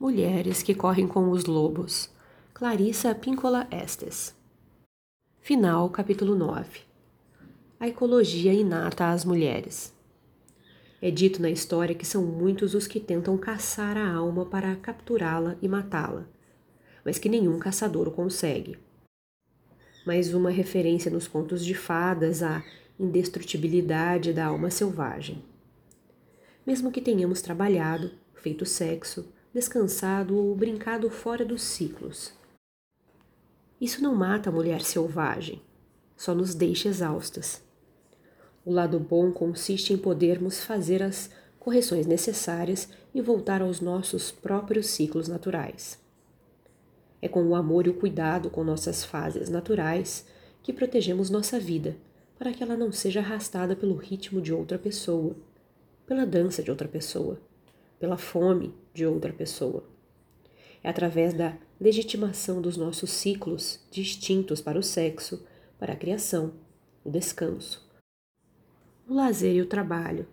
Mulheres que correm com os lobos. Clarissa Píncola Estes. Final, capítulo 9. A ecologia inata às mulheres. É dito na história que são muitos os que tentam caçar a alma para capturá-la e matá-la, mas que nenhum caçador o consegue. Mais uma referência nos contos de fadas à indestrutibilidade da alma selvagem. Mesmo que tenhamos trabalhado, feito sexo, descansado ou brincado fora dos ciclos. Isso não mata a mulher selvagem, só nos deixa exaustas. O lado bom consiste em podermos fazer as correções necessárias e voltar aos nossos próprios ciclos naturais. É com o amor e o cuidado com nossas fases naturais que protegemos nossa vida, para que ela não seja arrastada pelo ritmo de outra pessoa, pela dança de outra pessoa, pela fome de outra pessoa. É através da legitimação dos nossos ciclos distintos para o sexo, para a criação, o descanso, o lazer e o trabalho,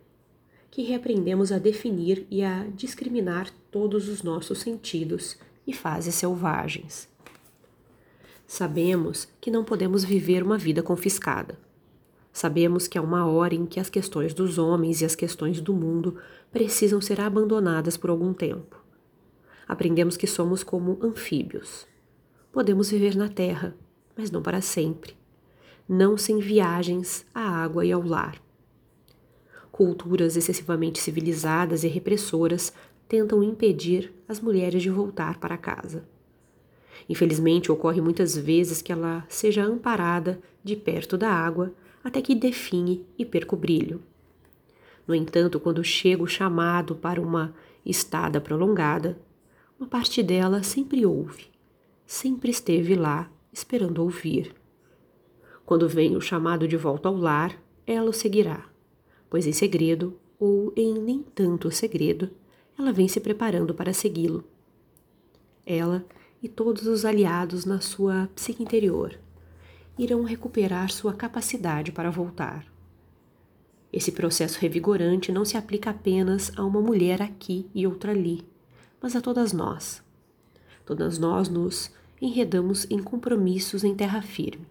que reaprendemos a definir e a discriminar todos os nossos sentidos e fases selvagens. Sabemos que não podemos viver uma vida confiscada. Sabemos que há uma hora em que as questões dos homens e as questões do mundo precisam ser abandonadas por algum tempo. Aprendemos que somos como anfíbios. Podemos viver na terra, mas não para sempre. Não sem viagens à água e ao lar. Culturas excessivamente civilizadas e repressoras tentam impedir as mulheres de voltar para casa. Infelizmente, ocorre muitas vezes que ela seja amparada de perto da água até que define e perca o brilho. No entanto, quando chega o chamado para uma estada prolongada, uma parte dela sempre ouve, sempre esteve lá esperando ouvir. Quando vem o chamado de volta ao lar, ela o seguirá, pois em segredo, ou em nem tanto segredo, ela vem se preparando para segui-lo. Ela e todos os aliados na sua psique interior irão recuperar sua capacidade para voltar. Esse processo revigorante não se aplica apenas a uma mulher aqui e outra ali, mas a todas nós. Todas nós nos enredamos em compromissos em terra firme.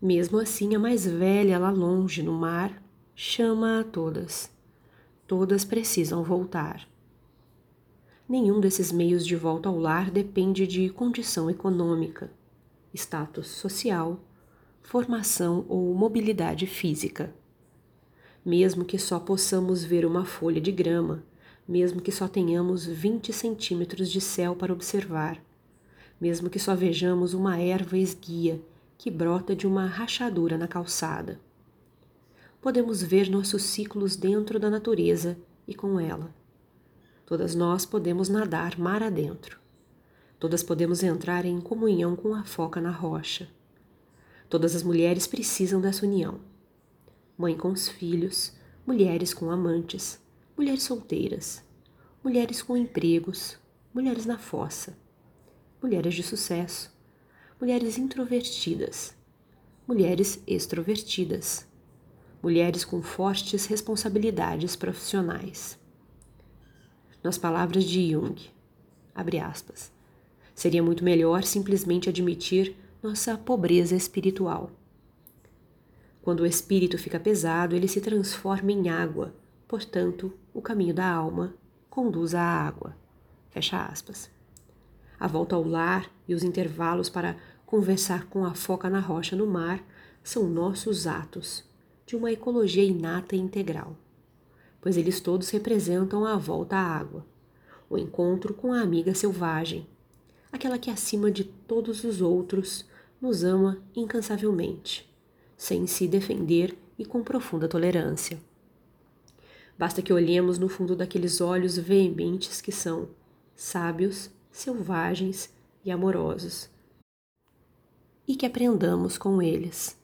Mesmo assim, a mais velha lá longe no mar chama a todas. Todas precisam voltar. Nenhum desses meios de volta ao lar depende de condição econômica status social, formação ou mobilidade física. Mesmo que só possamos ver uma folha de grama, mesmo que só tenhamos 20 centímetros de céu para observar, mesmo que só vejamos uma erva esguia que brota de uma rachadura na calçada. Podemos ver nossos ciclos dentro da natureza e com ela. Todas nós podemos nadar mar adentro. Todas podemos entrar em comunhão com a foca na rocha. Todas as mulheres precisam dessa união. Mãe com os filhos, mulheres com amantes, mulheres solteiras, mulheres com empregos, mulheres na fossa, mulheres de sucesso, mulheres introvertidas, mulheres extrovertidas, mulheres com fortes responsabilidades profissionais. Nas palavras de Jung, abre aspas, Seria muito melhor simplesmente admitir nossa pobreza espiritual. Quando o espírito fica pesado, ele se transforma em água, portanto, o caminho da alma conduz à água. Fecha aspas. A volta ao lar e os intervalos para conversar com a foca na rocha no mar são nossos atos de uma ecologia inata e integral, pois eles todos representam a volta à água, o encontro com a amiga selvagem, aquela que acima de todos os outros nos ama incansavelmente, sem se defender e com profunda tolerância. Basta que olhemos no fundo daqueles olhos veementes que são sábios, selvagens e amorosos, e que aprendamos com eles.